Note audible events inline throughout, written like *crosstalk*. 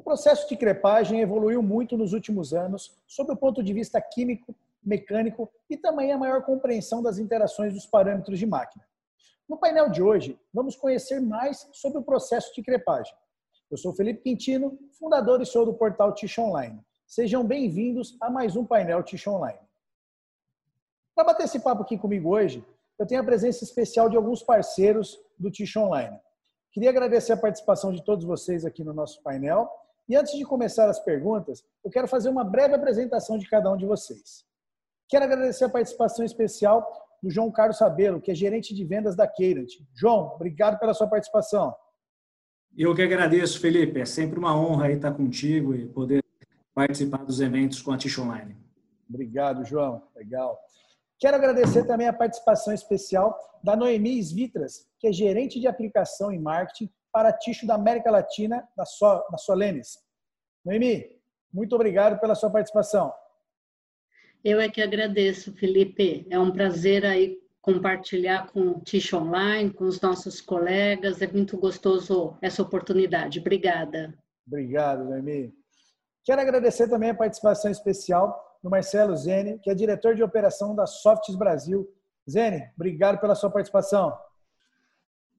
O processo de crepagem evoluiu muito nos últimos anos, sob o ponto de vista químico, mecânico e também a maior compreensão das interações dos parâmetros de máquina. No painel de hoje, vamos conhecer mais sobre o processo de crepagem. Eu sou Felipe Quintino, fundador e sou do portal Tish Online. Sejam bem-vindos a mais um painel Tish Online. Para bater esse papo aqui comigo hoje, eu tenho a presença especial de alguns parceiros do Tish Online. Queria agradecer a participação de todos vocês aqui no nosso painel. E antes de começar as perguntas, eu quero fazer uma breve apresentação de cada um de vocês. Quero agradecer a participação especial do João Carlos Sabelo, que é gerente de vendas da Keirant. João, obrigado pela sua participação. Eu que agradeço, Felipe. É sempre uma honra estar contigo e poder participar dos eventos com a Tish Online. Obrigado, João. Legal. Quero agradecer também a participação especial da Noemi Svitras, que é gerente de aplicação e marketing para Ticho da América Latina, da, so, da Solenes. Noemi, muito obrigado pela sua participação. Eu é que agradeço, Felipe. É um prazer aí compartilhar com o Ticho Online, com os nossos colegas. É muito gostoso essa oportunidade. Obrigada. Obrigado, Noemi. Quero agradecer também a participação especial do Marcelo Zene, que é diretor de operação da Softs Brasil. Zene, obrigado pela sua participação.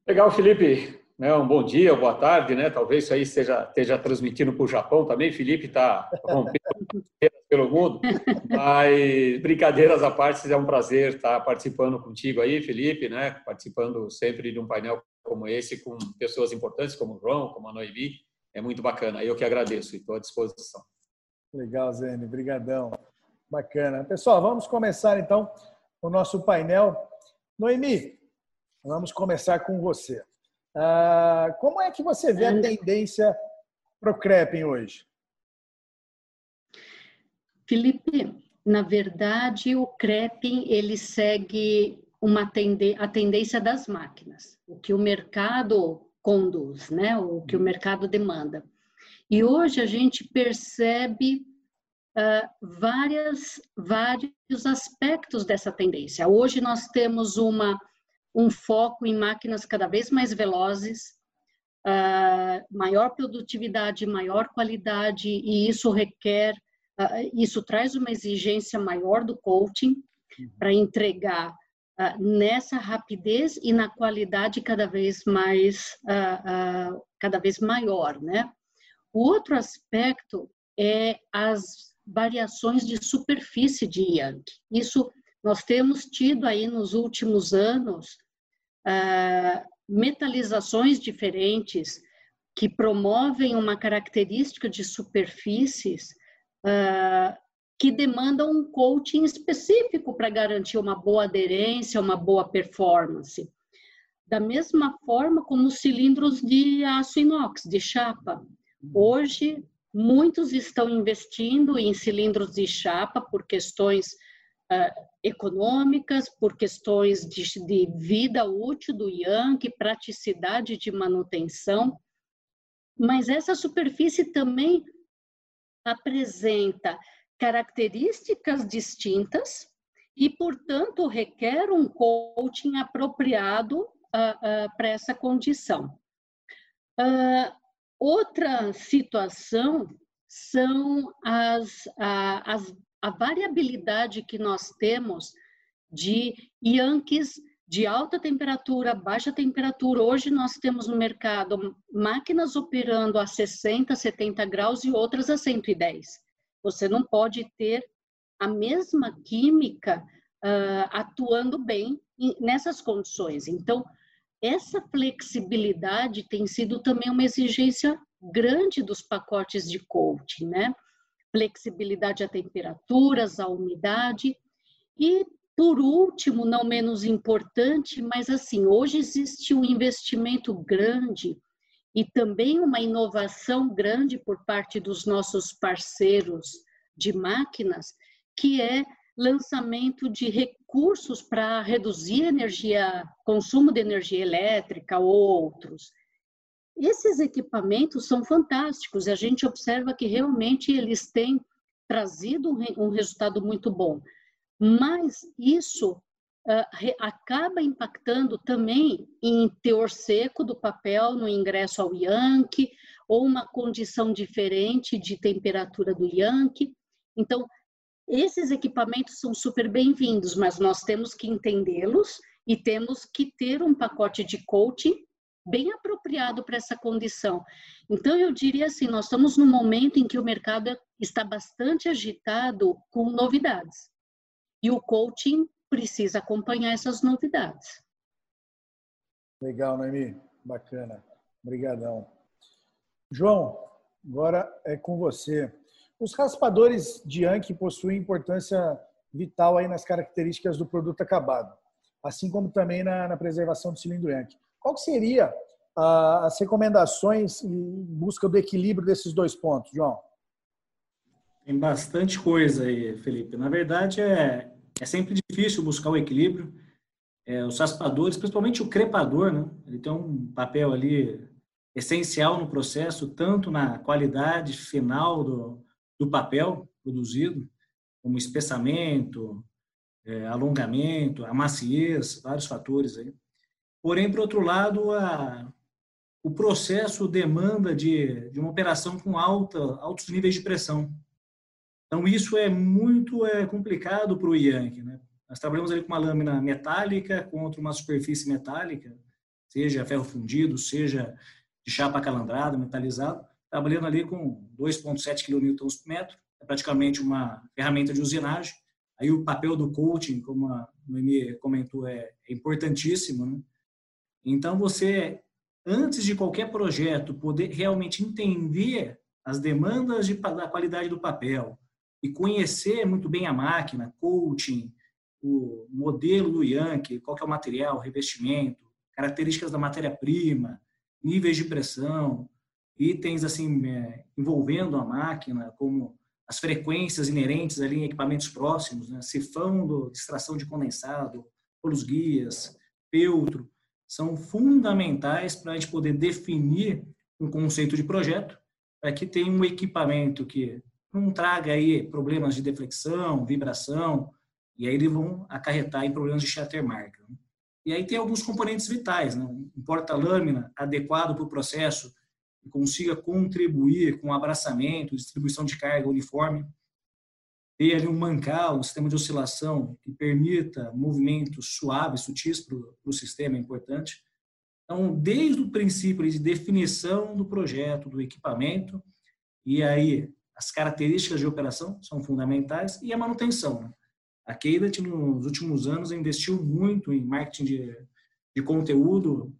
Legal, Felipe. Né, um bom dia, boa tarde, né? Talvez isso aí esteja, esteja transmitindo para o Japão também. Felipe está rompendo *laughs* pelo mundo. Mas brincadeiras à parte, é um prazer estar participando contigo aí, Felipe, né? Participando sempre de um painel como esse com pessoas importantes como o João, como a Noemi. É muito bacana. Eu que agradeço e estou à disposição. Legal, Zene. Obrigadão. Bacana. Pessoal, vamos começar então o nosso painel. Noemi, vamos começar com você. Ah, como é que você vê a tendência para o Crepen hoje? Felipe, na verdade, o Crepen ele segue uma tende a tendência das máquinas, o que o mercado conduz, né? O que o mercado demanda. E hoje a gente percebe uh, várias, vários aspectos dessa tendência. Hoje nós temos uma, um foco em máquinas cada vez mais velozes, uh, maior produtividade, maior qualidade, e isso requer, uh, isso traz uma exigência maior do coaching uhum. para entregar nessa rapidez e na qualidade cada vez mais, cada vez maior, né? O outro aspecto é as variações de superfície de Yankee. Isso nós temos tido aí nos últimos anos uh, metalizações diferentes que promovem uma característica de superfícies uh, que demandam um coaching específico para garantir uma boa aderência, uma boa performance. Da mesma forma como os cilindros de aço inox, de chapa. Hoje, Muitos estão investindo em cilindros de chapa por questões uh, econômicas, por questões de, de, vida útil do Yankee, praticidade de manutenção. Mas essa superfície também apresenta características distintas e, portanto, requer um coaching apropriado uh, uh, para essa condição. Uh, Outra situação são as, as, a variabilidade que nós temos de Yankees de alta temperatura, baixa temperatura. Hoje nós temos no mercado máquinas operando a 60, 70 graus e outras a 110. Você não pode ter a mesma química uh, atuando bem nessas condições. Então, essa flexibilidade tem sido também uma exigência grande dos pacotes de coaching, né? Flexibilidade a temperaturas, a umidade e por último, não menos importante, mas assim, hoje existe um investimento grande e também uma inovação grande por parte dos nossos parceiros de máquinas, que é lançamento de recursos para reduzir energia, consumo de energia elétrica ou outros. Esses equipamentos são fantásticos e a gente observa que realmente eles têm trazido um resultado muito bom. Mas isso uh, acaba impactando também em teor seco do papel no ingresso ao Yankee ou uma condição diferente de temperatura do Yankee. Então, esses equipamentos são super bem-vindos, mas nós temos que entendê-los e temos que ter um pacote de coaching bem apropriado para essa condição. Então, eu diria assim: nós estamos num momento em que o mercado está bastante agitado com novidades. E o coaching precisa acompanhar essas novidades. Legal, Noemi. Bacana. Obrigadão. João, agora é com você. Os raspadores de Yankee possuem importância vital aí nas características do produto acabado, assim como também na, na preservação do cilindro Yankee. Qual seria ah, as recomendações em busca do equilíbrio desses dois pontos, João? Tem bastante coisa aí, Felipe. Na verdade, é, é sempre difícil buscar o equilíbrio. É, os raspadores, principalmente o crepador, né? ele tem um papel ali essencial no processo, tanto na qualidade final do, do papel produzido, como espessamento, é, alongamento, a maciez, vários fatores aí. Porém, por outro lado, a, o processo demanda de, de uma operação com alta, altos níveis de pressão. Então, isso é muito é, complicado para o Yankee. Né? Nós trabalhamos ali com uma lâmina metálica contra uma superfície metálica, seja ferro fundido, seja de chapa calandrada, metalizado, trabalhando ali com 2,7 kN por metro, é praticamente uma ferramenta de usinagem. Aí o papel do coaching, como a Noemi comentou, é, é importantíssimo, né? Então, você, antes de qualquer projeto, poder realmente entender as demandas de, da qualidade do papel e conhecer muito bem a máquina, coaching, o modelo do Yankee, qual é o material, revestimento, características da matéria-prima, níveis de pressão, itens assim é, envolvendo a máquina, como as frequências inerentes ali em equipamentos próximos, né? sifão extração de condensado, polos guias, feltro, são fundamentais para a gente poder definir um conceito de projeto, para que tenha um equipamento que não traga aí problemas de deflexão, vibração, e aí eles vão acarretar em problemas de shatter marca. Né? E aí tem alguns componentes vitais, né? um porta-lâmina adequado para o processo, que consiga contribuir com abraçamento, distribuição de carga uniforme, ter ali um mancal, um sistema de oscilação que permita movimentos suaves, sutis para o sistema é importante. Então, desde o princípio de definição do projeto, do equipamento, e aí as características de operação são fundamentais, e a manutenção. Né? A Keidat, nos últimos anos, investiu muito em marketing de, de conteúdo,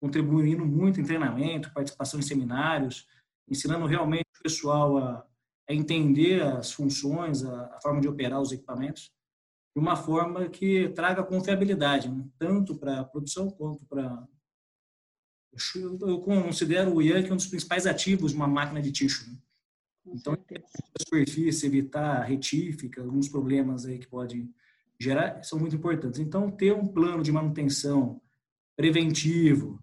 contribuindo muito em treinamento, participação em seminários, ensinando realmente o pessoal a é entender as funções, a, a, forma de operar os equipamentos de uma forma que traga confiabilidade, né? tanto para a produção quanto para. Eu considero o Yankee um dos principais ativos de uma máquina de tixo. Né? Então, a superfície, evitar retífica, alguns problemas aí que pode gerar, são muito importantes. Então, ter um plano de manutenção preventivo,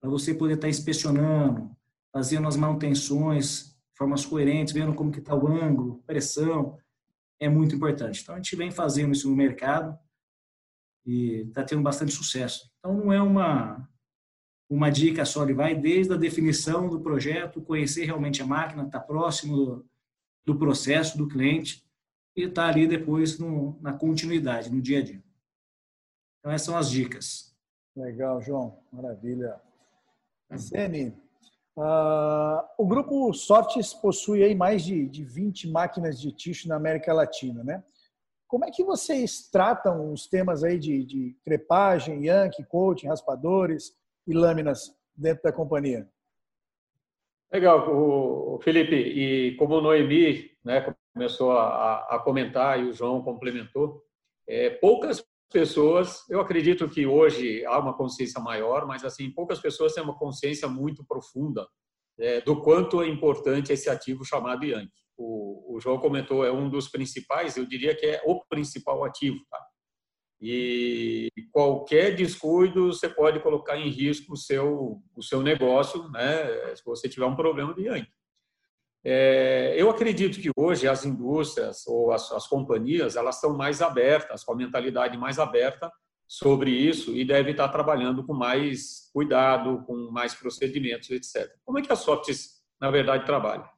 para você poder estar inspecionando, fazendo as manutenções formas coerentes, vendo como que está o ângulo, pressão, é muito importante. Então, a gente vem fazendo isso no mercado e está tendo bastante sucesso. Então, não é uma, uma dica só, ele vai desde a definição do projeto, conhecer realmente a máquina, estar tá próximo do, do, processo do cliente e estar tá ali depois no, na continuidade, no dia a dia. Então, essas são as dicas. Legal, João. Maravilha. Zene, Uh, o grupo Sortes possui aí mais de, de 20 máquinas de tixo na América Latina, né? Como é que vocês tratam os temas aí de, de crepagem, yankee, coaching, raspadores e lâminas dentro da companhia? Legal, o Felipe. E como o Noemi né, começou a, a comentar e o João complementou, é, poucas pessoas, eu acredito que hoje há uma consciência maior, mas assim poucas pessoas têm uma consciência muito profunda é, do quanto é importante esse ativo chamado Yankee. O, o João comentou é um dos principais, eu diria que é o principal ativo, tá? E qualquer descuido você pode colocar em risco o seu o seu negócio, né? Se você tiver um problema de Yankee. É, eu acredito que hoje as indústrias ou as, as, companhias elas estão mais abertas, com a mentalidade mais aberta sobre isso e deve estar trabalhando com mais cuidado, com mais procedimentos, etc. Como é que a Softs, na verdade, trabalha?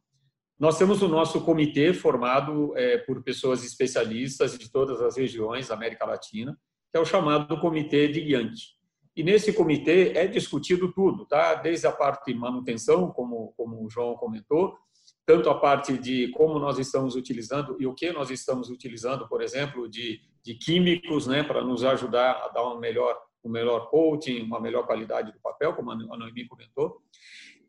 Nós temos o nosso comitê formado é, por pessoas especialistas de todas as regiões da América Latina, que é o chamado Comitê de Yankee. E nesse comitê é discutido tudo, tá? Desde a parte de manutenção, como, como o João comentou, tanto a parte de como nós estamos utilizando e o que nós estamos utilizando, por exemplo, de, de químicos, né, para nos ajudar a dar um melhor, um melhor coating, uma melhor qualidade do papel, como a Noemi comentou.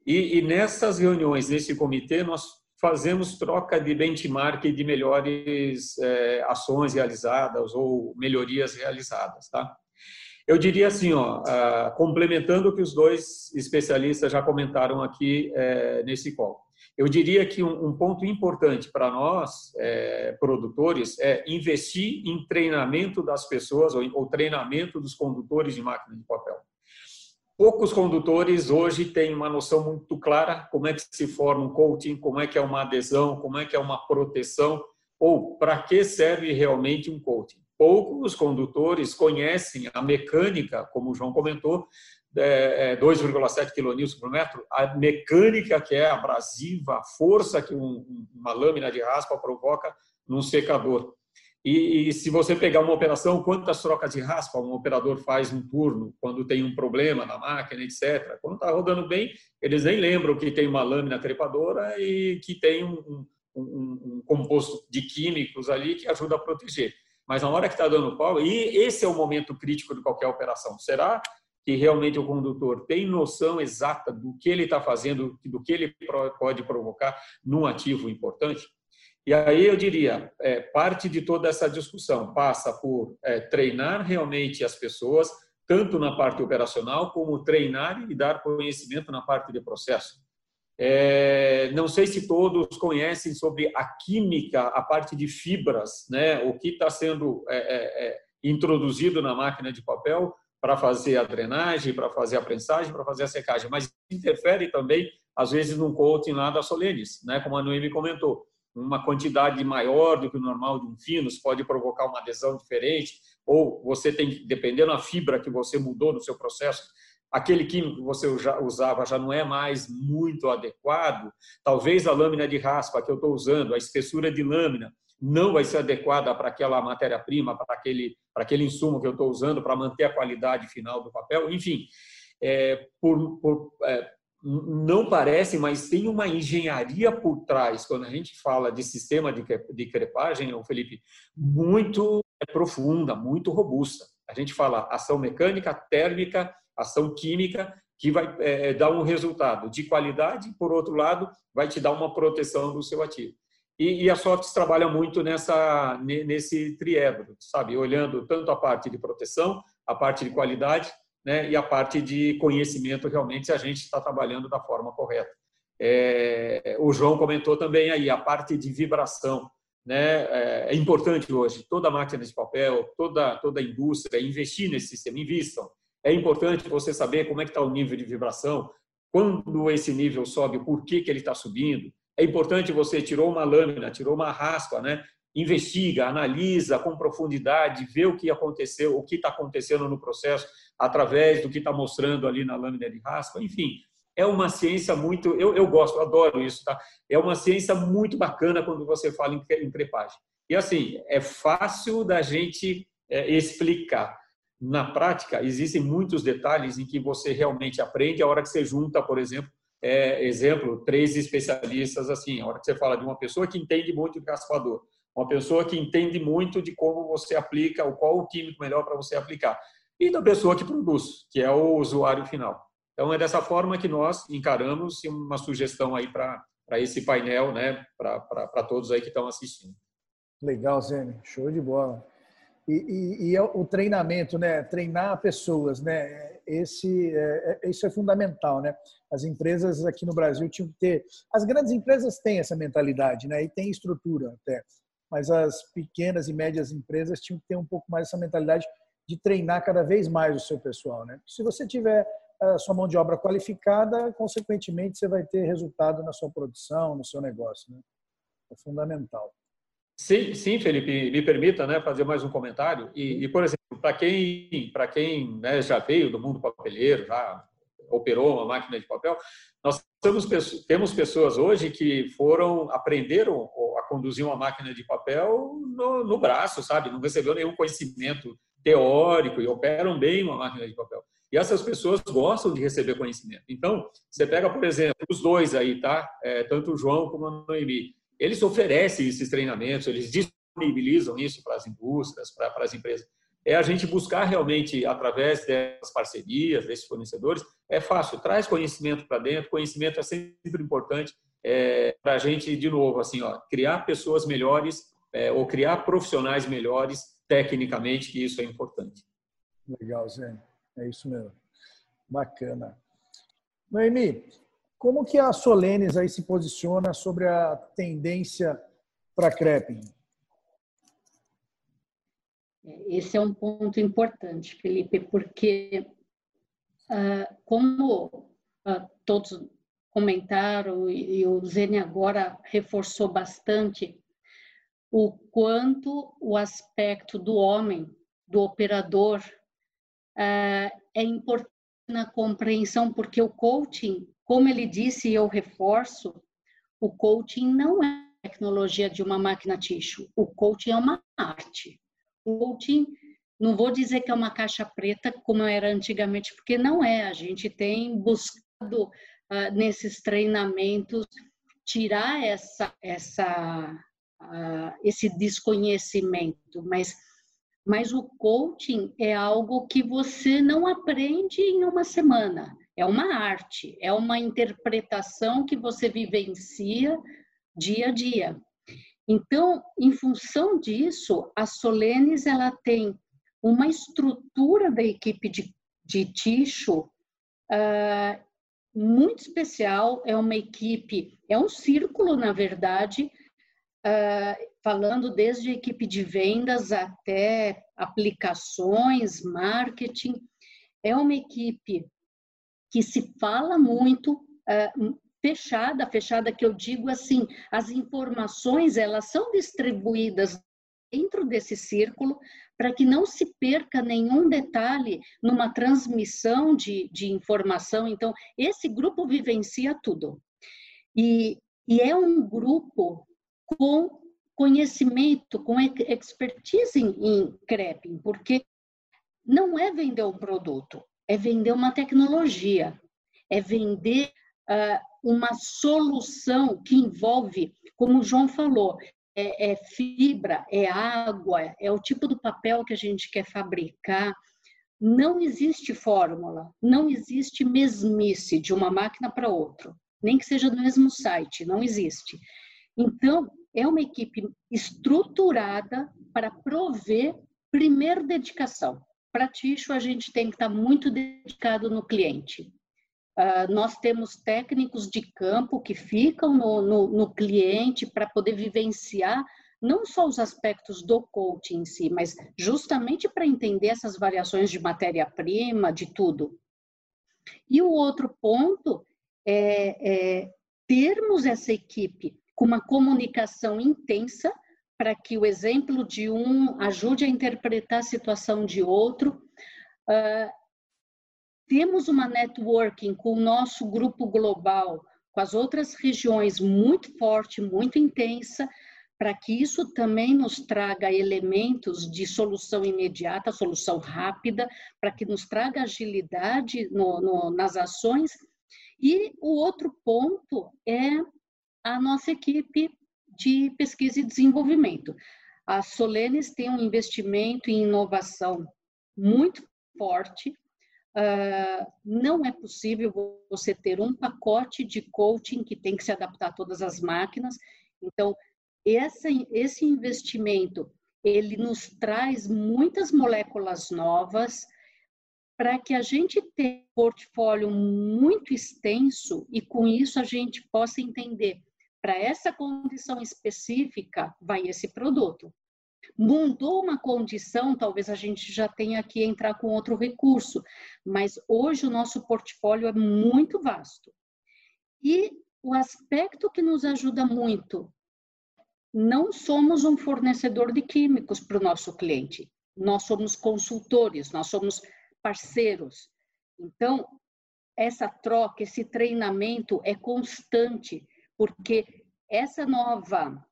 E, e nessas reuniões, nesse comitê, nós fazemos troca de benchmark de melhores é, ações realizadas ou melhorias realizadas, tá? Eu diria assim, ó, uh, complementando o que os dois especialistas já comentaram aqui uh, nesse call. Eu diria que um, um ponto importante para nós, uh, produtores, é investir em treinamento das pessoas ou, ou treinamento dos condutores de máquina de papel. Poucos condutores hoje têm uma noção muito clara como é que se forma um coating, como é que é uma adesão, como é que é uma proteção ou para que serve realmente um coating poucos condutores conhecem a mecânica, como o João comentou, 2,7 é, kN por metro, a mecânica que é abrasiva, a força que uma lâmina de raspa provoca num secador. E, e, se você pegar uma operação, quantas trocas de raspa um operador faz um turno, quando tem um problema na máquina, etc. Quando está rodando bem, eles nem lembram que tem uma lâmina trepadora e que tem um, um, um composto de químicos ali que ajuda a proteger mas na hora que está dando pau, e esse é o momento crítico de qualquer operação. Será que realmente o condutor tem noção exata do que ele está fazendo, do que ele pode provocar num ativo importante? E aí eu diria, é, parte de toda essa discussão passa por é, treinar realmente as pessoas, tanto na parte operacional, como treinar e dar conhecimento na parte de processo. É, não sei se todos conhecem sobre a química, a parte de fibras, né? o que está sendo é, é, é, introduzido na máquina de papel para fazer a drenagem, para fazer a prensagem, para fazer a secagem, mas interfere também, às vezes, num coating lá da Solenis, né? como a Noemi comentou. Uma quantidade maior do que o normal de um finos pode provocar uma adesão diferente, ou você tem, dependendo da fibra que você mudou no seu processo, aquele químico que você usava já não é mais muito adequado, talvez a lâmina de raspa que eu estou usando, a espessura de lâmina, não vai ser adequada para aquela matéria-prima, para aquele, para aquele insumo que eu estou usando para manter a qualidade final do papel. Enfim, é, por, por, é, não parece, mas tem uma engenharia por trás, quando a gente fala de sistema de, de crepagem, Felipe, muito profunda, muito robusta. A gente fala ação mecânica, térmica ação química que vai é, dar um resultado de qualidade, por outro lado, vai te dar uma proteção do seu ativo. E, e a Softs trabalha muito nessa nesse triedro, sabe, olhando tanto a parte de proteção, a parte de qualidade, né, e a parte de conhecimento realmente se a gente está trabalhando da forma correta. É, o João comentou também aí a parte de vibração, né, é, é importante hoje. Toda máquina de papel, toda toda a indústria investir nesse sistema, invistam é importante você saber como é que está o nível de vibração, quando esse nível sobe, por que, que ele está subindo. É importante você tirou uma lâmina, tirou uma raspa, né? investiga, analisa com profundidade, vê o que aconteceu, o que está acontecendo no processo através do que está mostrando ali na lâmina de raspa. Enfim, é uma ciência muito, eu, eu gosto, adoro isso, tá? É uma ciência muito bacana quando você fala em, em crepagem. E assim, é fácil da gente é, explicar na prática, existem muitos detalhes em que você realmente aprende a hora que você junta, por exemplo, é, exemplo, três especialistas assim, a hora que você fala de uma pessoa que entende muito de raspador, uma pessoa que entende muito de como você aplica, ou qual o químico melhor para você aplicar, e da pessoa que produz, que é o usuário final. Então, é dessa forma que nós encaramos uma sugestão aí para esse painel, né, para todos aí que estão assistindo. Legal, Zé, show de bola. E, e, e, é o treinamento, né? Treinar pessoas, né? Esse, é, é, isso é fundamental, né? As empresas aqui no Brasil tinham que ter. As grandes empresas têm essa mentalidade, né? E tem estrutura até. Mas as pequenas e médias empresas tinham que ter um pouco mais essa mentalidade de treinar cada vez mais o seu pessoal, né? Se você tiver a sua mão de obra qualificada, consequentemente você vai ter resultado na sua produção, no seu negócio, né? É fundamental. Sim, sim, Felipe, me permita né, fazer mais um comentário. E, e por exemplo, para quem, pra quem né, já veio do mundo papeleiro, já operou uma máquina de papel, nós temos, temos pessoas hoje que foram, aprenderam a conduzir uma máquina de papel no, no braço, sabe? Não recebeu nenhum conhecimento teórico e operam bem uma máquina de papel. E essas pessoas gostam de receber conhecimento. Então, você pega, por exemplo, os dois aí, tá? É, tanto o João como a Noemi. Eles oferecem esses treinamentos, eles disponibilizam isso para as indústrias, para, para as empresas é a gente buscar realmente, através dessas parcerias, desses fornecedores, é fácil, traz conhecimento para dentro, conhecimento é sempre importante é, para a gente, de novo, assim, ó, criar pessoas melhores é, ou criar profissionais melhores tecnicamente, que isso é importante. Legal, Zé. É isso mesmo. Bacana. Noemi, como que a Solenes aí se posiciona sobre a tendência para creping? Esse é um ponto importante, Felipe, porque ah, como ah, todos comentaram e o Zene agora reforçou bastante o quanto o aspecto do homem, do operador, ah, é importante na compreensão, porque o coaching, como ele disse e eu reforço, o coaching não é tecnologia de uma máquina tixo, o coaching é uma arte coaching, não vou dizer que é uma caixa preta como era antigamente, porque não é. A gente tem buscado uh, nesses treinamentos tirar essa, essa, uh, esse desconhecimento, mas mas o coaching é algo que você não aprende em uma semana. É uma arte, é uma interpretação que você vivencia dia a dia. Então, em função disso, a Solenes ela tem uma estrutura da equipe de, de Ticho uh, muito especial. É uma equipe, é um círculo, na verdade, uh, falando desde a equipe de vendas até aplicações, marketing. É uma equipe que se fala muito, uh, fechada, fechada que eu digo assim, as informações elas são distribuídas dentro desse círculo para que não se perca nenhum detalhe numa transmissão de, de informação. Então, esse grupo vivencia tudo. E, e é um grupo com conhecimento, com expertise em, em creping, porque não é vender um produto, é vender uma tecnologia, é vender uh, uma solução que envolve, como o João falou, é, é, fibra, é água, é o tipo do papel que a gente quer fabricar. Não existe fórmula, não existe mesmice de uma máquina para outra, nem que seja do mesmo site, não existe. Então, é uma equipe estruturada para prover primeiro dedicação. Para Ticho, a gente tem que estar muito dedicado no cliente. Uh, nós temos técnicos de campo que ficam no, no, no cliente para poder vivenciar não só os aspectos do coaching em si, mas justamente para entender essas variações de matéria-prima, de tudo. E o outro ponto é, é termos essa equipe com uma comunicação intensa para que o exemplo de um ajude a interpretar a situação de outro. Uh, temos uma networking com o nosso grupo global, com as outras regiões muito forte, muito intensa, para que isso também nos traga elementos de solução imediata, solução rápida, para que nos traga agilidade no, no, nas ações. E o outro ponto é a nossa equipe de pesquisa e desenvolvimento. A Solenes tem um investimento em inovação muito forte, Uh, não é possível você ter um pacote de coaching que tem que se adaptar a todas as máquinas. Então, essa, esse investimento ele nos traz muitas moléculas novas para que a gente tenha um portfólio muito extenso e com isso a gente possa entender para essa condição específica vai esse produto. Mudou uma condição, talvez a gente já tenha que entrar com outro recurso, mas hoje o nosso portfólio é muito vasto. E o aspecto que nos ajuda muito não somos um fornecedor de químicos para o nosso cliente. Nós somos consultores, nós somos parceiros. Então, essa troca, esse treinamento é constante, porque essa nova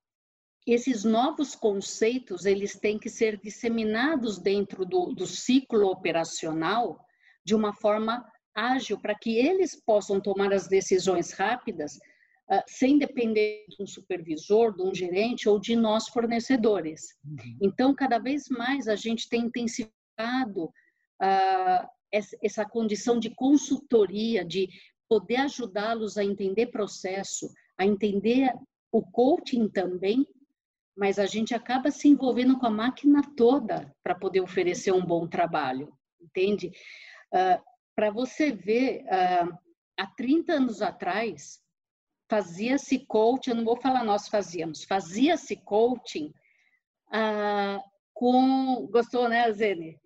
esses novos conceitos eles têm que ser disseminados dentro do, do ciclo operacional de uma forma ágil para que eles possam tomar as decisões rápidas uh, sem depender de um supervisor, de um gerente ou de nós fornecedores. Uhum. Então, cada vez mais a gente tem intensificado uh, essa condição de consultoria, de poder ajudá-los a entender processo, a entender o coaching também, mas a gente acaba se envolvendo com a máquina toda para poder oferecer um bom trabalho, entende? Uh, para você ver, uh, há 30 anos atrás, fazia-se coaching, eu não vou falar nós fazíamos, fazia-se coaching uh, com. Gostou, né, Zene?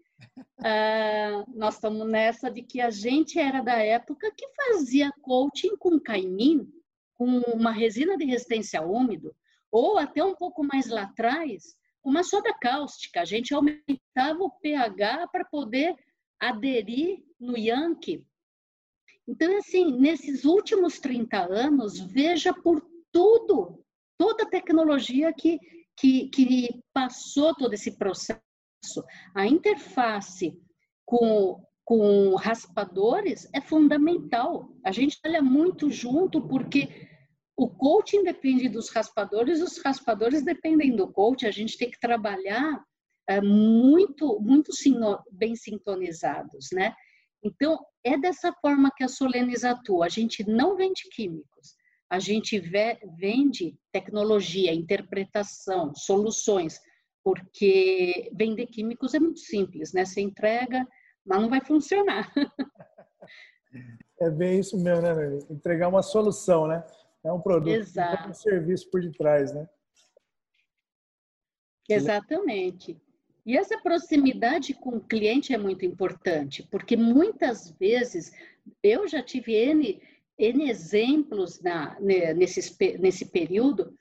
Nós estamos nessa de que a gente era da época que fazia coaching com caimim, com uma resina de resistência úmido, ou até um pouco mais lá atrás, uma soda cáustica. A gente aumentava o pH para poder aderir no Yankee. Então, assim, nesses últimos 30 anos, veja por tudo, toda a tecnologia que, que, que passou todo esse processo. A interface com, com raspadores é fundamental. A gente olha muito junto porque o coaching depende dos raspadores, os raspadores dependem do coach. A gente tem que trabalhar é, muito, muito bem sintonizados, né? Então, é dessa forma que a Solenes atua. A gente não vende químicos, a gente vende tecnologia, interpretação, soluções, porque vender químicos é muito simples, né? Você entrega, mas não vai funcionar. É bem isso mesmo, né? Entregar uma solução, né? É um produto, Exato. um serviço por detrás, né? Exatamente. E essa proximidade com o cliente é muito importante, porque muitas vezes eu já tive N, N exemplos na, nesse, nesse período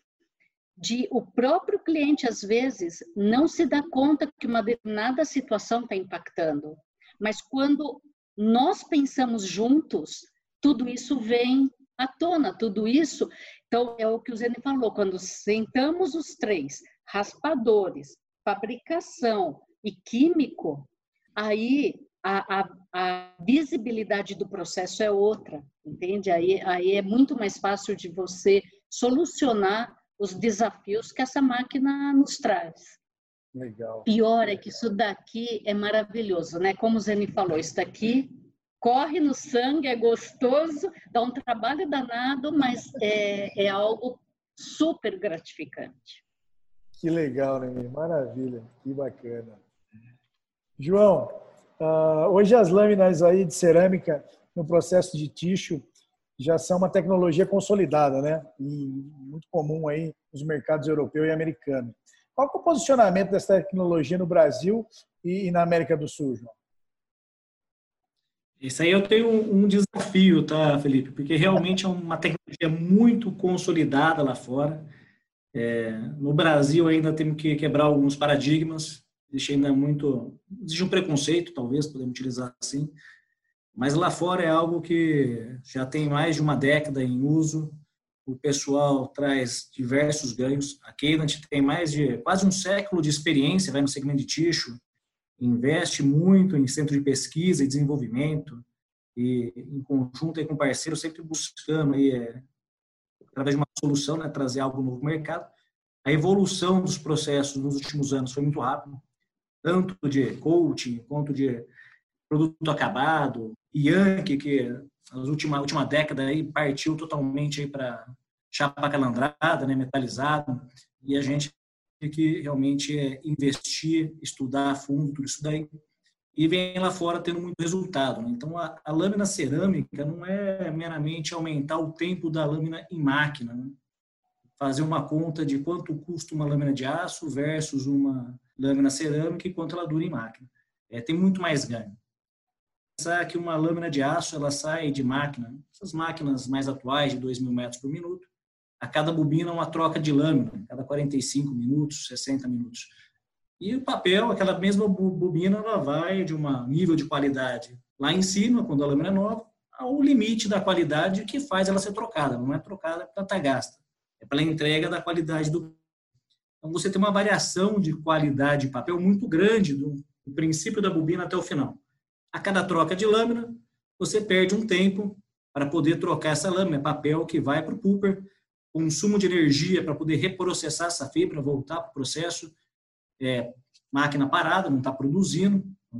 de o próprio cliente, às vezes, não se dá conta que uma determinada situação está impactando. Mas quando nós pensamos juntos, tudo isso vem à tona, tudo isso. Então, é o que o Zene falou, quando sentamos os três, raspadores, fabricação e químico, aí a, a, a, visibilidade do processo é outra, entende? Aí, aí é muito mais fácil de você solucionar os desafios que essa máquina nos traz. Legal. Pior é que isso daqui é maravilhoso, né? Como o Zeni falou, isso daqui corre no sangue, é gostoso, dá um trabalho danado, mas é, é algo super gratificante. Que legal, né? Maravilha, que bacana. João, uh, hoje as lâminas aí de cerâmica no processo de ticho já são uma tecnologia consolidada, né? E muito comum aí nos mercados europeu e americano. Qual é o posicionamento dessa tecnologia no Brasil e, na América do Sul, João? Isso aí eu tenho um desafio, tá, Felipe? Porque realmente é uma tecnologia muito consolidada lá fora. É, no Brasil ainda temos que quebrar alguns paradigmas. Existe ainda muito, existe um preconceito, talvez podemos utilizar assim. Mas lá fora é algo que já tem mais de uma década em uso. O pessoal traz diversos ganhos. A gente tem mais de quase um século de experiência, vai no segmento de ticho, investe muito em centro de pesquisa e desenvolvimento e em conjunto com parceiros sempre buscando aí, é, através de uma solução, né, trazer algo novo no mercado. A evolução dos processos nos últimos anos foi muito rápida, tanto de coaching quanto de produto acabado, Yankee, que na última, última década aí partiu totalmente aí para chapa calandrada, né, metalizado, e a gente que realmente é investir, estudar a fundo tudo isso daí e vem lá fora tendo muito resultado. Né? Então, a, a, lâmina cerâmica não é meramente aumentar o tempo da lâmina em máquina, né? fazer uma conta de quanto custa uma lâmina de aço versus uma lâmina cerâmica e quanto ela dura em máquina. É, tem muito mais ganho. Pensar que uma lâmina de aço ela sai de máquina, essas máquinas mais atuais de 2 mil metros por minuto, a cada bobina uma troca de lâmina, cada 45 minutos, 60 minutos. E o papel, aquela mesma bobina, ela vai de um nível de qualidade lá em cima, quando a lâmina é nova, ao limite da qualidade que faz ela ser trocada. Não é trocada para estar gasta, é pela entrega da qualidade do. Então você tem uma variação de qualidade de papel muito grande do princípio da bobina até o final. A cada troca de lâmina, você perde um tempo para poder trocar essa lâmina, papel que vai para o pulper, consumo de energia para poder reprocessar essa fibra, voltar para o processo, é, máquina parada, não está produzindo. Tá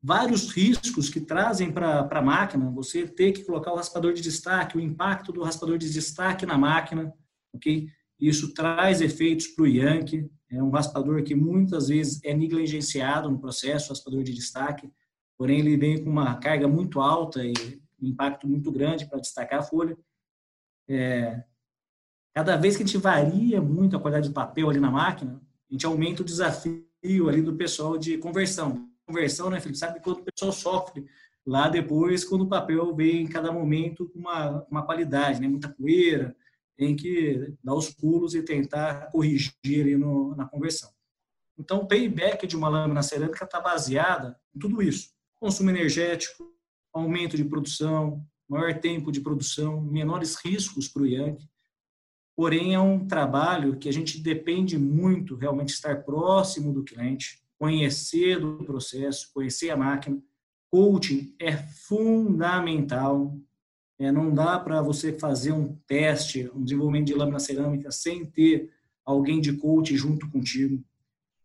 Vários riscos que trazem para a máquina, você ter que colocar o raspador de destaque, o impacto do raspador de destaque na máquina, ok? Isso traz efeitos para o Yankee, é um raspador que muitas vezes é negligenciado no processo, raspador de destaque, porém ele vem com uma carga muito alta e impacto muito grande para destacar a folha. É, cada vez que a gente varia muito a qualidade de papel ali na máquina, a gente aumenta o desafio ali do pessoal de conversão. Conversão, né, Felipe? Sabe quando o pessoal sofre lá depois, quando o papel vem em cada momento com uma, uma qualidade, né? Muita poeira, tem que dar os pulos e tentar corrigir ali no, na conversão. Então, o payback de uma lâmina cerâmica está baseada em tudo isso. Consumo energético, aumento de produção, maior tempo de produção, menores riscos para o Yankee, porém é um trabalho que a gente depende muito realmente estar próximo do cliente, conhecer do processo, conhecer a máquina. Coaching é fundamental. É, não dá para você fazer um teste, um desenvolvimento de lâmina cerâmica sem ter alguém de coaching junto contigo.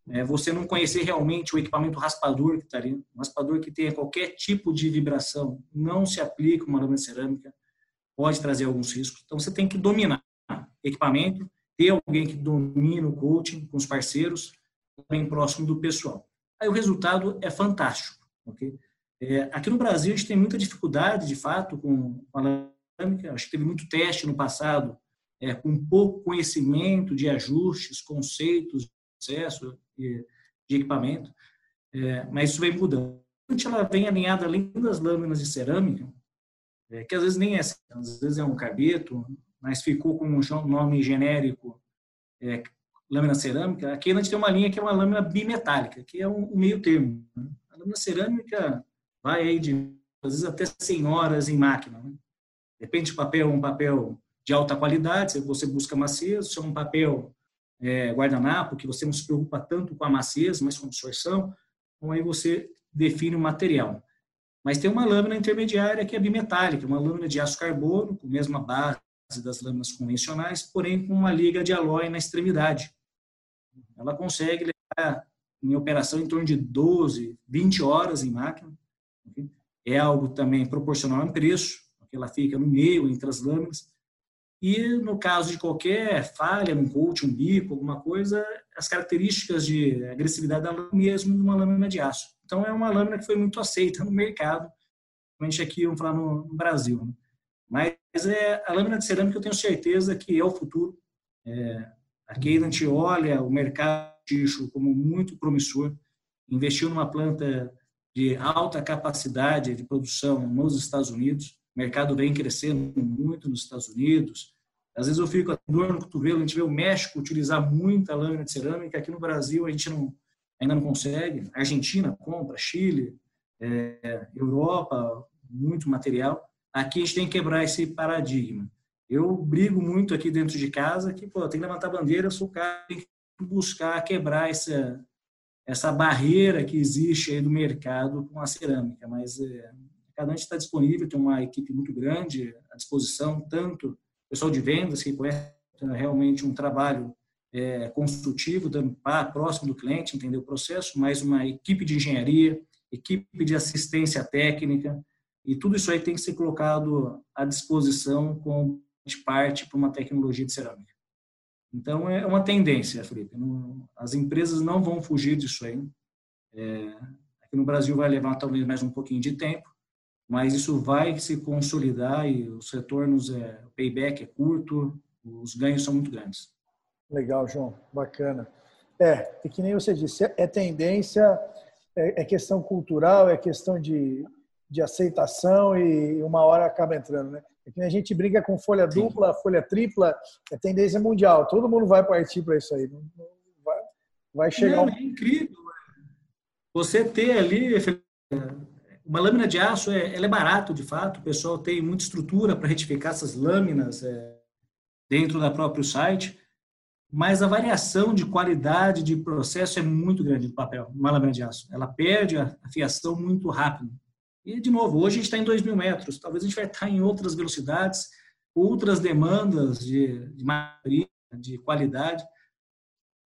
É, você não conhecer realmente o equipamento raspador que está ali, um raspador que tenha qualquer tipo de vibração, não se aplica uma lâmina cerâmica, pode trazer alguns riscos. Então você tem que dominar equipamento, ter alguém que domine o coaching com os parceiros, bem próximo do pessoal. Aí o resultado é fantástico. Okay? É, aqui no Brasil a gente tem muita dificuldade, de fato, com a lâmica. Acho que teve muito teste no passado, é, com pouco conhecimento de ajustes, conceitos, de processo de equipamento. É, mas isso vem mudando. Ela vem alinhada além das lâminas de cerâmica, é, que às vezes nem é, às vezes é um carbeto, mas ficou com um nome genérico, é, lâmina cerâmica, aqui a gente tem uma linha que é uma lâmina bimetálica, que é um, um meio termo. Né? A lâmina cerâmica vai aí de, às vezes, até 100 horas em máquina. Né? Depende do papel, um papel de alta qualidade, se você busca maciez, se é um papel é, guardanapo, que você não se preocupa tanto com a maciez, mas com a absorção, então aí você define o material. Mas tem uma lâmina intermediária que é bimetálica, uma lâmina de aço carbono, com a mesma base das lâminas convencionais, porém com uma liga de alói na extremidade. Ela consegue levar em operação em torno de 12, 20 horas em máquina. É algo também proporcional em preço, porque ela fica no meio, entre as lâminas. E no caso de qualquer falha, um coach, um bico, alguma coisa, as características de agressividade da lâmina mesmo de uma lâmina de aço. Então é uma lâmina que foi muito aceita no mercado, principalmente aqui, vamos falar no, Brasil. Né? Mas é, a lâmina de cerâmica eu tenho certeza que é o futuro. É, a gente olha o mercado como muito promissor, investiu numa planta de alta capacidade de produção nos Estados Unidos, o mercado vem crescendo muito nos Estados Unidos. Às vezes eu fico com dor no cotovelo, a gente vê o México utilizar muita lâmina de cerâmica, aqui no Brasil a gente não, ainda não consegue. A Argentina compra, Chile, é, Europa, muito material. Aqui a gente tem que quebrar esse paradigma. Eu brigo muito aqui dentro de casa que, pô, tem que levantar a bandeira, eu sou o cara tem que buscar quebrar essa, essa barreira que existe aí do mercado com a cerâmica. Mas é, cada um está disponível, tem uma equipe muito grande à disposição, tanto pessoal de vendas, que conhece realmente um trabalho é, construtivo, próximo do cliente, entender o processo, mais uma equipe de engenharia, equipe de assistência técnica, e tudo isso aí tem que ser colocado à disposição como parte para uma tecnologia de cerâmica. Então, é uma tendência, Felipe. As empresas não vão fugir disso aí. É, aqui no Brasil vai levar talvez mais um pouquinho de tempo, mas isso vai se consolidar e os retornos, é, o payback é curto, os ganhos são muito grandes. Legal, João. Bacana. É, e que nem você disse, é tendência, é, é questão cultural, é questão de de aceitação e uma hora acaba entrando, né? É a gente briga com folha dupla, Sim. folha tripla, é tendência mundial. Todo mundo vai partir para isso aí. Vai, vai chegar. Não, um... É incrível. Você ter ali uma lâmina de aço, é, ela é barato de fato. O pessoal tem muita estrutura para retificar essas lâminas é, dentro da próprio site mas a variação de qualidade de processo é muito grande do papel, uma lâmina de aço. Ela perde a fiação muito rápido. E, de novo, hoje a gente está em 2 mil metros, talvez a gente vai estar em outras velocidades, outras demandas de, de de qualidade.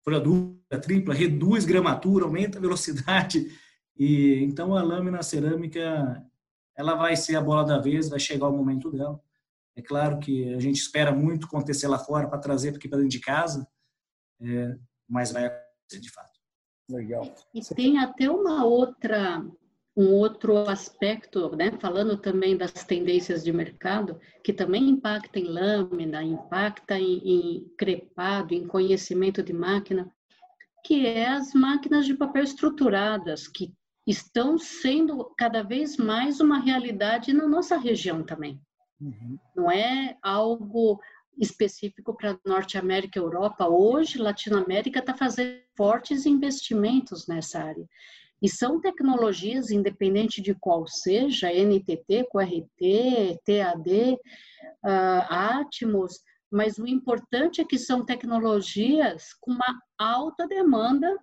Folha dupla, tripla, reduz gramatura, aumenta a velocidade. E, então, a lâmina cerâmica, ela vai ser a bola da vez, vai chegar o momento dela. É claro que a gente espera muito acontecer lá fora para trazer aqui para dentro de casa, é, mas vai acontecer de fato. Legal. E tem até uma outra um outro aspecto, né, falando também das tendências de mercado, que também impacta em lâmina, impacta em, em crepado, em conhecimento de máquina, que é as máquinas de papel estruturadas, que estão sendo cada vez mais uma realidade na nossa região também. Uhum. Não é algo específico para Norte América e Europa. Hoje, Latinoamérica está fazendo fortes investimentos nessa área. E são tecnologias, independente de qual seja, NTT, QRT, TAD, uh, Atmos, mas o importante é que são tecnologias com uma alta demanda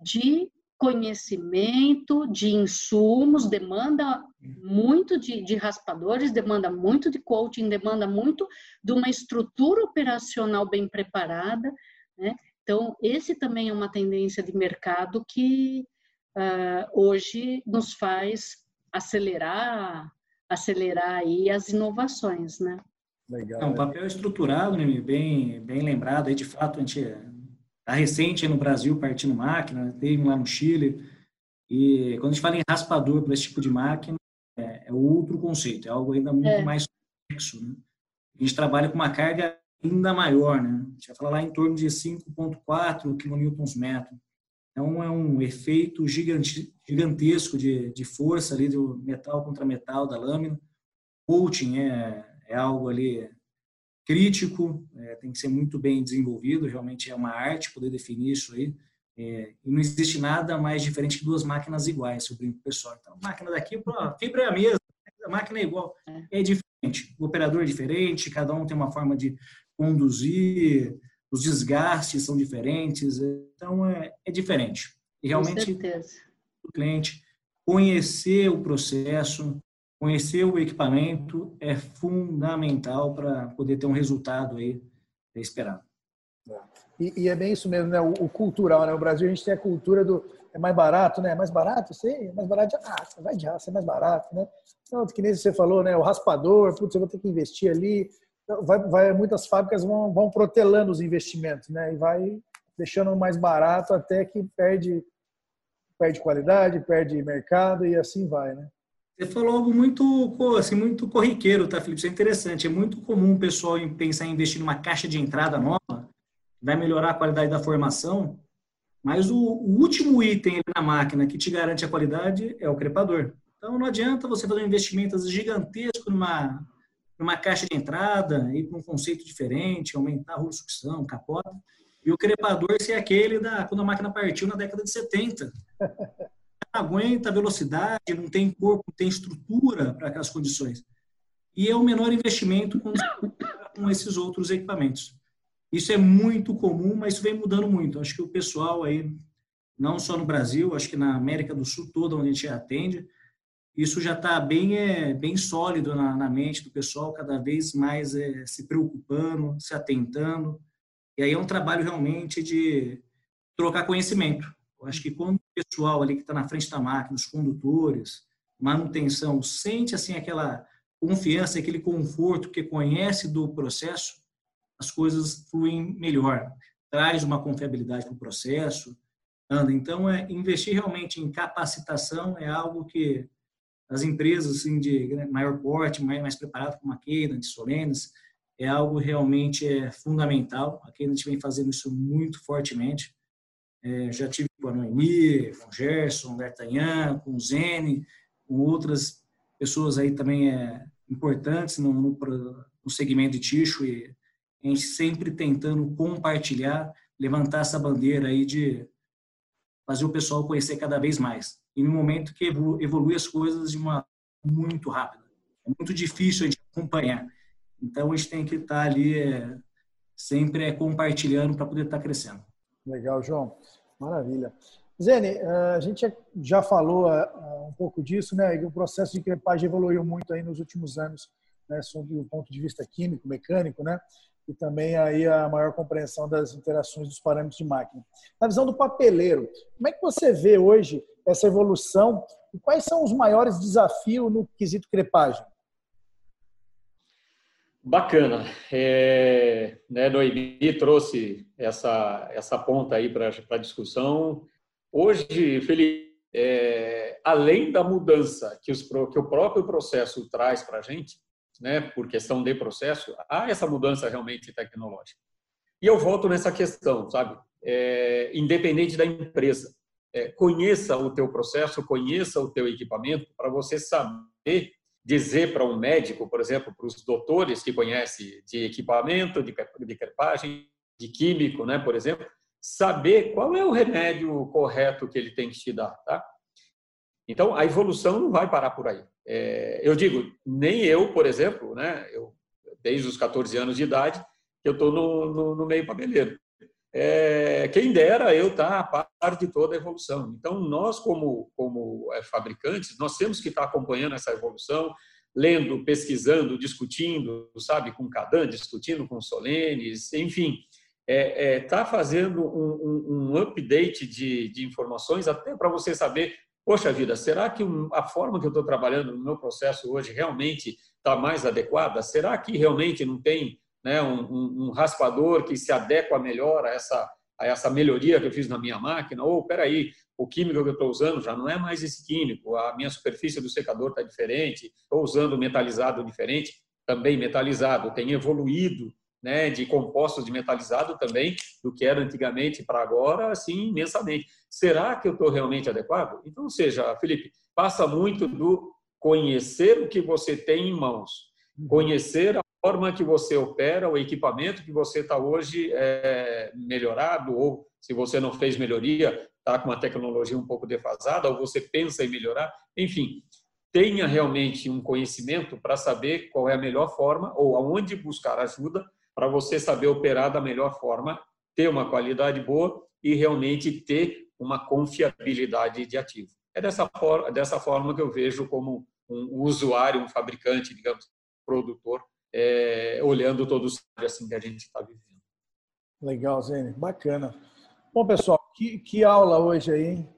de conhecimento, de insumos, demanda muito de, de, raspadores, demanda muito de coaching, demanda muito de uma estrutura operacional bem preparada. Né? Então, esse também é uma tendência de mercado que uh, hoje nos faz acelerar, acelerar aí as inovações, né? Legal. É um papel estruturado, né, bem, bem lembrado. Aí, de fato, a gente Está recente no Brasil, partindo máquina, tem lá no Chile. E quando a gente fala em raspador para esse tipo de máquina, é, é, outro conceito, é algo ainda muito é. mais complexo. Né? A gente trabalha com uma carga ainda maior, né? A gente vai falar lá em torno de 5,4 kNm. Então, é um efeito gigante, gigantesco de, de força ali do metal contra metal da lâmina. Coating é, é algo ali crítico, é, tem que ser muito bem desenvolvido, realmente é uma arte poder definir isso aí. É, e não existe nada mais diferente que duas máquinas iguais, se eu brinco pessoal. Então, a máquina daqui, a fibra é a mesma, a máquina é igual, é. é diferente. O operador é diferente, cada um tem uma forma de conduzir, os desgastes são diferentes, então é, é diferente. E realmente, o cliente conhecer o processo, conhecer o equipamento é fundamental para poder ter um resultado aí esperado. E, e, é bem isso mesmo, né? O, o, cultural, né? O Brasil a gente tem a cultura do é mais barato, né? É mais barato, sei, é mais barato de aço, vai de aço, é mais barato, né? Então, que nem você falou, né? O raspador, putz, eu vou ter que investir ali. Então, vai, vai, muitas fábricas vão, vão protelando os investimentos, né? E vai deixando mais barato até que perde, perde qualidade, perde mercado e assim vai, né? Você falou algo muito, assim, muito corriqueiro, tá, Felipe? Isso é interessante. É muito comum o pessoal pensar em investir numa caixa de entrada nova, vai melhorar a qualidade da formação, mas o, o último item na máquina que te garante a qualidade é o crepador. Então, não adianta você fazer um investimento gigantesco numa, numa caixa de entrada, ir para um conceito diferente, aumentar a rolo sucção, capota, e o crepador ser aquele da quando a máquina partiu na década de 70. Aguenta a velocidade, não tem corpo, não tem estrutura para aquelas condições. E é o menor investimento com, esses outros equipamentos. Isso é muito comum, mas isso vem mudando muito. Acho que o pessoal aí, não só no Brasil, acho que na América do Sul toda, onde a gente atende, isso já está bem, é, bem sólido na, na, mente do pessoal, cada vez mais é, se preocupando, se atentando. E aí é um trabalho realmente de trocar conhecimento. Eu acho que quando pessoal ali que está na frente da máquina, os condutores, manutenção, sente assim aquela confiança, aquele conforto que conhece do processo, as coisas fluem melhor. Traz uma confiabilidade para o processo. Então, é, investir realmente em capacitação é algo que as empresas assim, de maior porte, mais, mais preparado como a de Solenes, é algo realmente é, fundamental. A gente vem fazendo isso muito fortemente. É, já tive com a Noemi, com o Gerson, D'Artagnan, com o Zene, com outras pessoas aí também é, importantes no, no, no segmento de ticho e a gente sempre tentando compartilhar, levantar essa bandeira aí de fazer o pessoal conhecer cada vez mais. E no momento que evolui as coisas de uma muito rápida. É muito difícil a gente acompanhar. Então a gente tem que estar ali é, sempre é, compartilhando para poder estar crescendo. Legal, João. Maravilha. Zene, eh, a gente já falou eh, um pouco disso, né? O processo de crepagem evoluiu muito aí nos últimos anos, né? Sob o ponto de vista químico, mecânico, né? E também aí a maior compreensão das interações dos parâmetros de máquina. Na visão do papeleiro, como é que você vê hoje essa evolução e quais são os maiores desafios no quesito crepagem? Bacana. É, né, Noemi trouxe essa, essa ponta aí para a discussão. Hoje, Felipe, é, além da mudança que, os, que o próprio processo traz para a gente, né, por questão de processo, há essa mudança realmente tecnológica. E eu volto nessa questão, sabe? É, independente da empresa, é, conheça o teu processo, conheça o teu equipamento para você saber dizer para um médico, por exemplo, para os doutores que conhecem de equipamento, de, de crepagem, de químico, né, por exemplo, saber qual é o remédio correto que ele tem que te dar, tá? Então, a evolução não vai parar por aí. É, eu digo, nem eu, por exemplo, né, eu, desde os 14 anos de idade, eu estou no, no, no, meio papeleiro. É, quem dera eu estar tá a par de toda a evolução. Então, nós, como, como é, fabricantes, nós temos que estar tá acompanhando essa evolução, lendo, pesquisando, discutindo, sabe, com Cadan, discutindo com Solenes, enfim, está é, é, tá fazendo um, um, um update de, de, informações até para você saber, poxa vida, será que a forma que eu estou trabalhando no meu processo hoje realmente está mais adequada? Será que realmente não tem né, um, um, raspador que se adequa melhor a essa, a essa melhoria que eu fiz na minha máquina? Ou, peraí, o químico que eu estou usando já não é mais esse químico, a minha superfície do secador está diferente, estou usando metalizado diferente, também metalizado, tem evoluído né, de compostos de metalizado também do que era antigamente para agora, assim, imensamente. Será que eu estou realmente adequado? Então, seja, Felipe, passa muito do conhecer o que você tem em mãos, uhum. conhecer a forma que você opera, o equipamento que você está hoje é, melhorado, ou se você não fez melhoria, está com uma tecnologia um pouco defasada, ou você pensa em melhorar, enfim, tenha realmente um conhecimento para saber qual é a melhor forma ou aonde buscar ajuda para você saber operar da melhor forma, ter uma qualidade boa e realmente ter uma confiabilidade de ativo. É dessa forma, dessa forma que eu vejo como um usuário, um fabricante, digamos, produtor, é, olhando todo o cenário assim que a gente está vivendo. Legal, Zene, bacana. Bom, pessoal, que, que aula hoje aí, hein?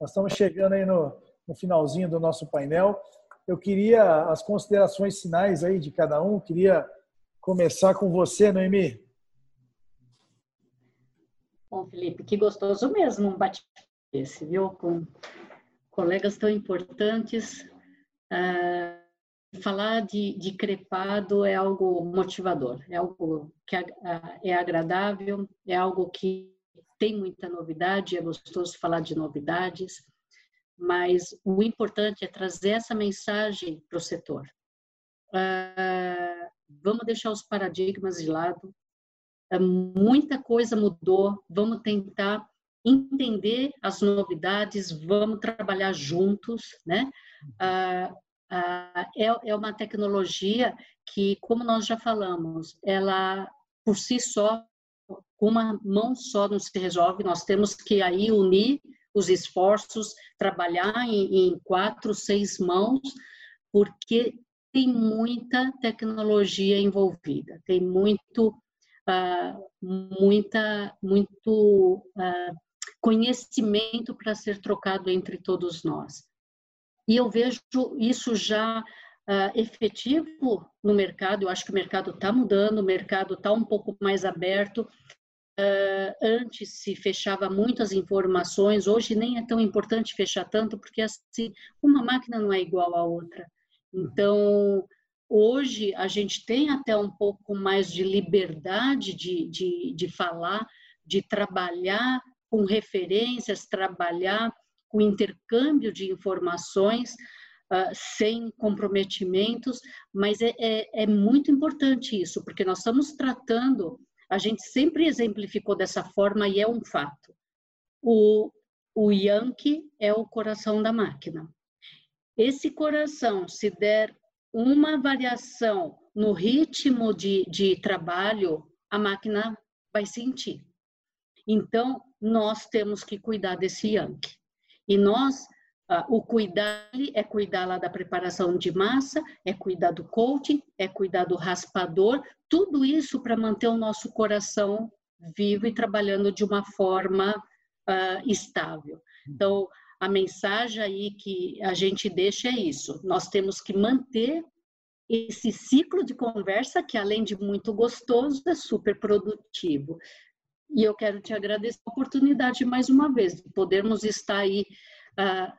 Nós estamos chegando aí no, no finalzinho do nosso painel. Eu queria as considerações finais aí de cada um, queria começar com você, Noemi. Bom, Felipe, que gostoso mesmo um bate esse, viu? Com colegas tão importantes. Uh, falar de, de crepado é algo motivador, é algo que é agradável, é algo que tem muita novidade, é gostoso falar de novidades, mas o importante é trazer essa mensagem para o setor. Uh, vamos deixar os paradigmas de lado. É, muita coisa mudou, vamos tentar entender as novidades, vamos trabalhar juntos, né? Ah, é, é uma tecnologia que, como nós já falamos, ela por si só, uma mão só não se resolve, nós temos que aí unir os esforços, trabalhar em, em quatro, seis mãos, porque tem muita tecnologia envolvida, tem muito, uh, muita, muito uh, conhecimento para ser trocado entre todos nós. E eu vejo isso já uh, efetivo no mercado, eu acho que o mercado está mudando, o mercado está um pouco mais aberto. antes se fechava muitas informações, hoje nem é tão importante fechar tanto, porque assim, uma máquina não é igual à outra então, hoje a gente tem até um pouco mais de liberdade de, de, de falar, de trabalhar com referências, trabalhar com intercâmbio de informações, uh, sem comprometimentos, mas é, é, é muito importante isso, porque nós estamos tratando, a gente sempre exemplificou dessa forma e é um fato. O, o Yankee é o coração da máquina. Esse coração, se der uma variação no ritmo de, de trabalho, a máquina vai sentir. Então, nós temos que cuidar desse Yankee. E nós, ah, o cuidar é cuidar lá da preparação de massa, é cuidar do coaching, é cuidar do raspador, tudo isso para manter o nosso coração vivo e trabalhando de uma forma uh, estável. Então, a mensagem aí que a gente deixa é isso: nós temos que manter esse ciclo de conversa, que além de muito gostoso, é super produtivo. E eu quero te agradecer a oportunidade mais uma vez de podermos estar aí, uh,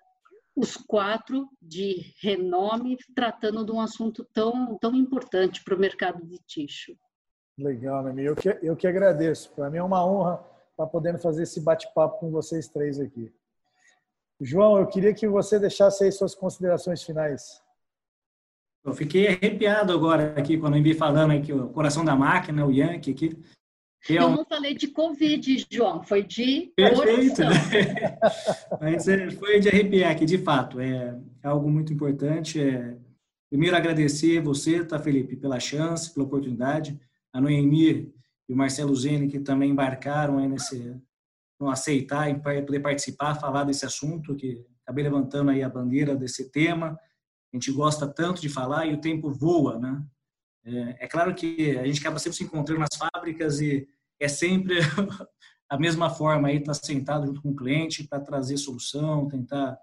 os quatro de renome, tratando de um assunto tão, tão importante para o mercado de ticho. Legal, Nami. Eu que, eu que agradeço. Para mim é uma honra estar podendo fazer esse bate-papo com vocês três aqui. João, eu queria que você deixasse aí suas considerações finais. Eu fiquei arrepiado agora aqui quando eu vi falando aqui o coração da máquina, o Yankee aqui. É eu não falei de Covid, João, foi de Perfeito. *laughs* Mas é, foi de arrepiar aqui, de fato. É, é algo muito importante. É, primeiro, agradecer você, tá, Felipe, pela chance, pela oportunidade. A Noemi e o Marcelo Zene, que também embarcaram aí nesse, não aceitar e poder participar, falar desse assunto, que acabei levantando aí a bandeira desse tema. A gente gosta tanto de falar e o tempo voa, né? É, é claro que a gente acaba sempre se encontrando nas fábricas e é sempre *laughs* a mesma forma aí, estar tá sentado junto com o cliente para trazer solução, tentar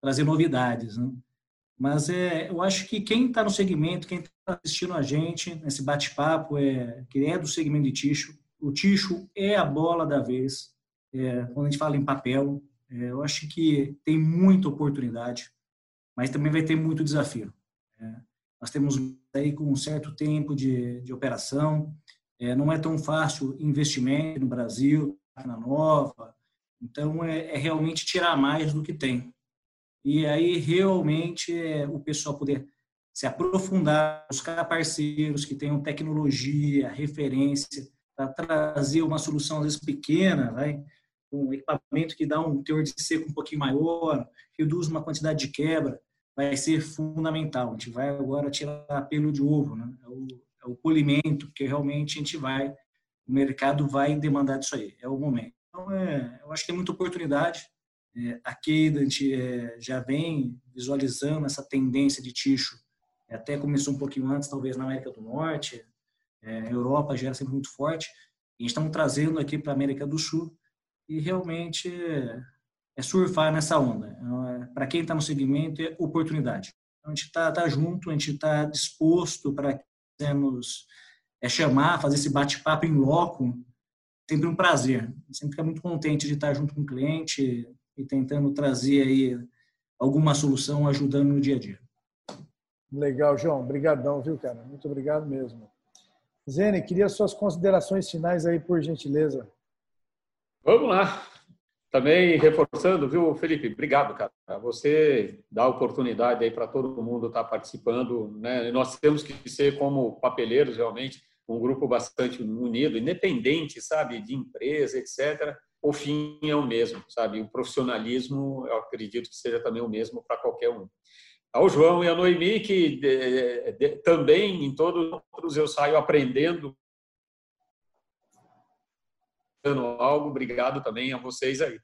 trazer novidades, né? Mas é, eu acho que quem está no segmento, quem está assistindo a gente nesse bate-papo, é, que é do segmento de ticho, o ticho é a bola da vez. É, quando a gente fala em papel, é, eu acho que tem muita oportunidade, mas também vai ter muito desafio. É, nós temos aí com um certo tempo de, de operação, é, não é tão fácil investimento no Brasil, máquina nova, então é, é realmente tirar mais do que tem. E aí realmente é, o pessoal poder se aprofundar, buscar parceiros que tenham tecnologia, referência, para trazer uma solução, às vezes, pequena, vai, um equipamento que dá um teor de seco um pouquinho maior, reduz uma quantidade de quebra, vai ser fundamental. A gente vai agora tirar pelo de ovo, né? é, o, é o polimento, que realmente a gente vai, o mercado vai demandar disso aí, é o momento. Então, é, eu acho que tem muita oportunidade, é, a gente é, já vem visualizando essa tendência de ticho, é, até começou um pouquinho antes, talvez na América do Norte, é, Europa já era sempre muito forte, e estamos trazendo aqui para a América do Sul, e realmente é surfar nessa onda. Então, é, para quem está no segmento, é oportunidade. Então, a gente está tá junto, a gente está disposto para nos é, chamar, fazer esse bate-papo em loco, sempre um prazer. Sempre fica muito contente de estar junto com o cliente, e tentando trazer aí alguma solução ajudando no dia a dia. Legal, João. Obrigadão, viu, cara? Muito obrigado mesmo. Zene, queria suas considerações finais aí, por gentileza. Vamos lá. Também reforçando, viu, Felipe? Obrigado, cara. Você dá oportunidade aí para todo mundo estar tá participando, né? Nós temos que ser como papeleiros, realmente, um grupo bastante unido, independente, sabe, de empresa, etc o fim é o mesmo, sabe? O profissionalismo, eu acredito que seja também o mesmo para qualquer um. Ao João e a Noemi, que de, de, também em todos os eu saio aprendendo algo, obrigado também a vocês aí.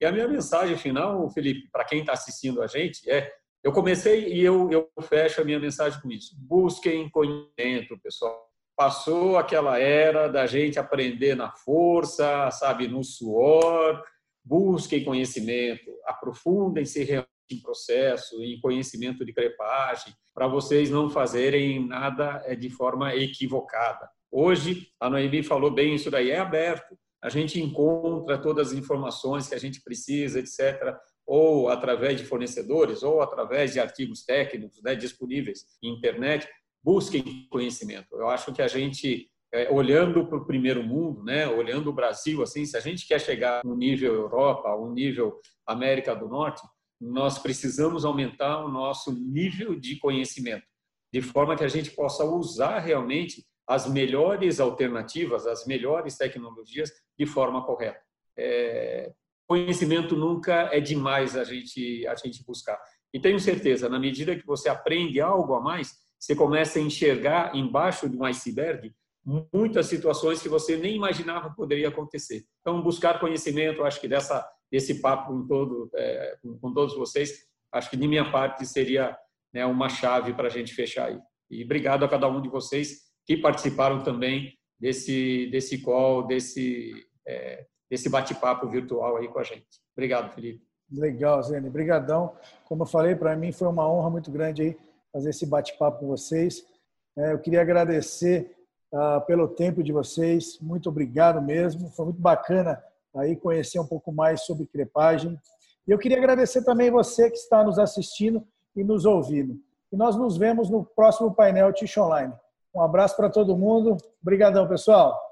E a minha mensagem final, Felipe, para quem está assistindo a gente, é: eu comecei e eu, eu fecho a minha mensagem com isso. Busquem conhecimento, pessoal passou aquela era da gente aprender na força, sabe, no suor. Busquem conhecimento, aprofundem-se em processo, em conhecimento de crepagem, para vocês não fazerem nada é, de forma equivocada. Hoje, a Noemi falou bem, isso daí é aberto. A gente encontra todas as informações que a gente precisa, etc., ou através de fornecedores, ou através de artigos técnicos né, disponíveis em internet busquem conhecimento. Eu acho que a gente, é, olhando para o primeiro mundo, né, olhando o Brasil, assim, se a gente quer chegar no nível Europa, um nível América do Norte, nós precisamos aumentar o nosso nível de conhecimento, de forma que a gente possa usar realmente as melhores alternativas, as melhores tecnologias de forma correta. É, conhecimento nunca é demais a gente a gente buscar. E tenho certeza, na medida que você aprende algo a mais, você começa a enxergar embaixo de um iceberg muitas situações que você nem imaginava poderia acontecer. Então, buscar conhecimento, acho que dessa desse papo com todo é, com, com, todos vocês, acho que de minha parte seria né, uma chave para a gente fechar aí. E obrigado a cada um de vocês que participaram também desse desse call, desse é, desse bate-papo virtual aí com a gente. Obrigado, Felipe. Legal, Zene. Obrigadão. Como eu falei, para mim foi uma honra muito grande aí fazer esse bate-papo com vocês. É, eu queria agradecer uh, pelo tempo de vocês. Muito obrigado mesmo. Foi muito bacana aí conhecer um pouco mais sobre crepagem. E eu queria agradecer também você que está nos assistindo e nos ouvindo. E nós nos vemos no próximo painel Tish Online. Um abraço para todo mundo. Obrigadão, pessoal.